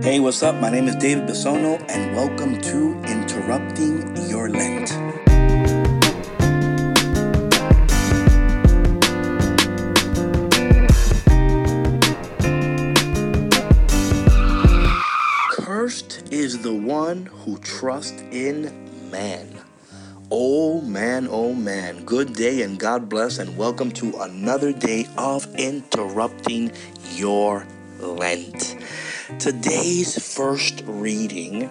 Hey, what's up? My name is David Bisono, and welcome to Interrupting Your Lent. Cursed is the one who trusts in man. Oh man, oh man. Good day and God bless, and welcome to another day of Interrupting Your Lent. Today's first reading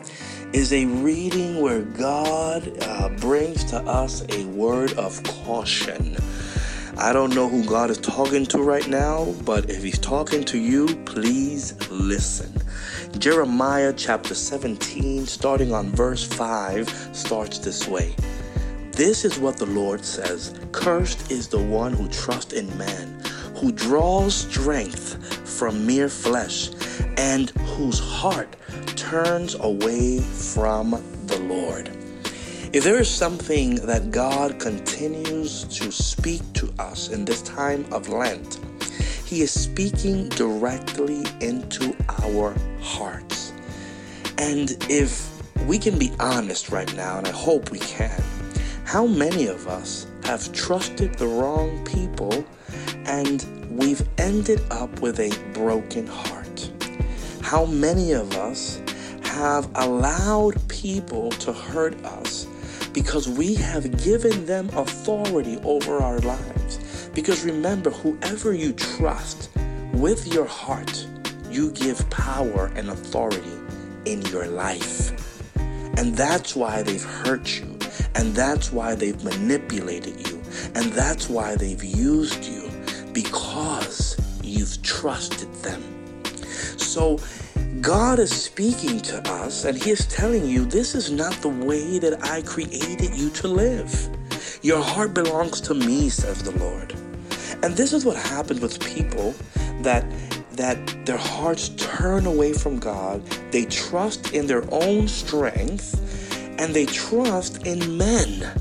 is a reading where God uh, brings to us a word of caution. I don't know who God is talking to right now, but if He's talking to you, please listen. Jeremiah chapter 17, starting on verse 5, starts this way. This is what the Lord says Cursed is the one who trusts in man, who draws strength from mere flesh, and whose heart turns away from the Lord. If there is something that God continues to speak to us in this time of Lent, He is speaking directly into our hearts. And if we can be honest right now, and I hope we can, how many of us have trusted the wrong people and we've ended up with a broken heart? How many of us have allowed people to hurt us because we have given them authority over our lives? Because remember, whoever you trust with your heart, you give power and authority in your life. And that's why they've hurt you. And that's why they've manipulated you. And that's why they've used you because you've trusted them. So, God is speaking to us and He is telling you this is not the way that I created you to live. Your heart belongs to me, says the Lord. And this is what happens with people that that their hearts turn away from God. They trust in their own strength and they trust in men.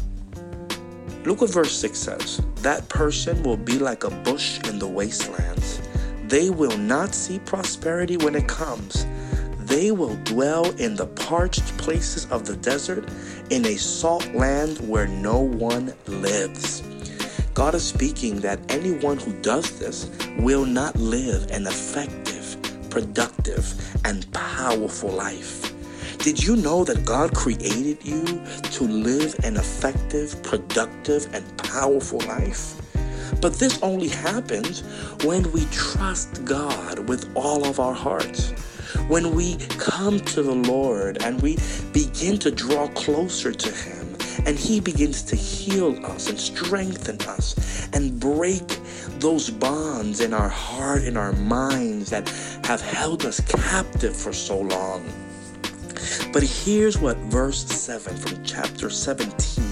Look what verse 6 says. That person will be like a bush in the wastelands. They will not see prosperity when it comes. They will dwell in the parched places of the desert, in a salt land where no one lives. God is speaking that anyone who does this will not live an effective, productive, and powerful life. Did you know that God created you to live an effective, productive, and powerful life? But this only happens when we trust God with all of our hearts. When we come to the Lord and we begin to draw closer to Him and He begins to heal us and strengthen us and break those bonds in our heart, in our minds that have held us captive for so long. But here's what verse 7 from chapter 17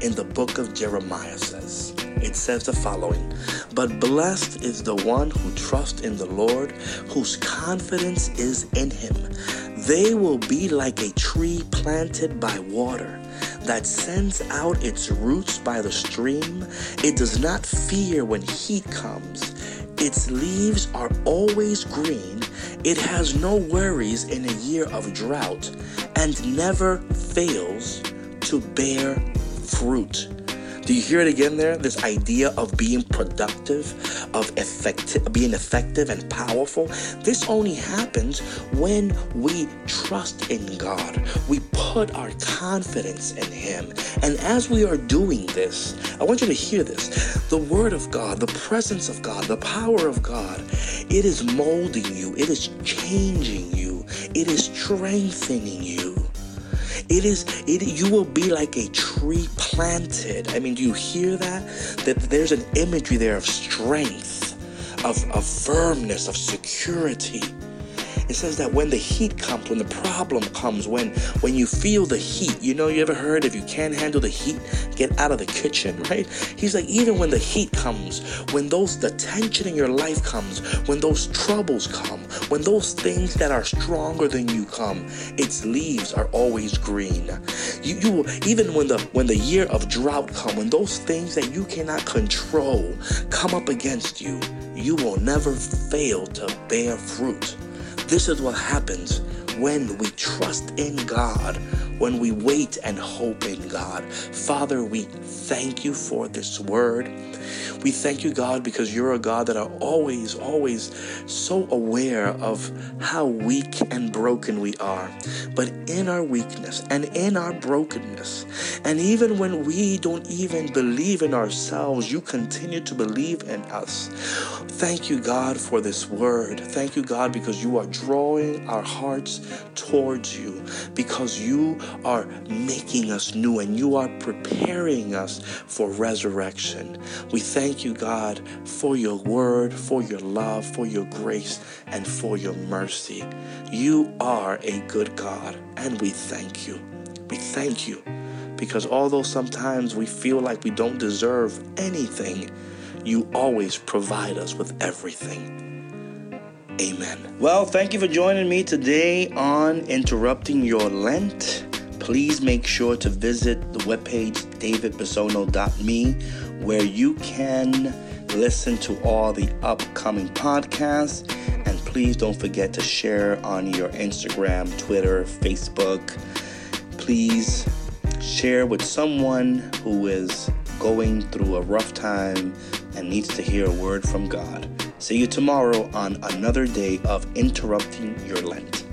in the book of Jeremiah says. It says the following But blessed is the one who trusts in the Lord, whose confidence is in him. They will be like a tree planted by water that sends out its roots by the stream. It does not fear when heat comes. Its leaves are always green. It has no worries in a year of drought and never fails to bear fruit. Do you hear it again there? This idea of being productive, of effective, being effective and powerful. This only happens when we trust in God. We put our confidence in Him. And as we are doing this, I want you to hear this. The Word of God, the presence of God, the power of God, it is molding you, it is changing you, it is strengthening you. It is it you will be like a tree planted. I mean, do you hear that? That there's an imagery there of strength, of, of firmness, of security. It says that when the heat comes, when the problem comes, when when you feel the heat, you know, you ever heard if you can't handle the heat, get out of the kitchen, right? He's like, even when the heat comes, when those the tension in your life comes, when those troubles come, when those things that are stronger than you come, its leaves are always green. You, you even when the when the year of drought come, when those things that you cannot control come up against you, you will never fail to bear fruit This is what happens when we trust in God, when we wait and hope in God. Father, we thank you for this word. We thank you, God, because you're a God that are always, always so aware of how weak and broken we are. But in our weakness and in our brokenness, and even when we don't even believe in ourselves, you continue to believe in us. Thank you, God, for this word. Thank you, God, because you are drawing our hearts towards you, because you are making us new and you are preparing us for resurrection. We thank you, God, for your word, for your love, for your grace, and for your mercy. You are a good God, and we thank you. We thank you because although sometimes we feel like we don't deserve anything, you always provide us with everything. Amen. Well, thank you for joining me today on Interrupting Your Lent. Please make sure to visit the webpage davidbisono.me where you can listen to all the upcoming podcasts. And please don't forget to share on your Instagram, Twitter, Facebook. Please share with someone who is going through a rough time and needs to hear a word from God. See you tomorrow on another day of interrupting your Lent.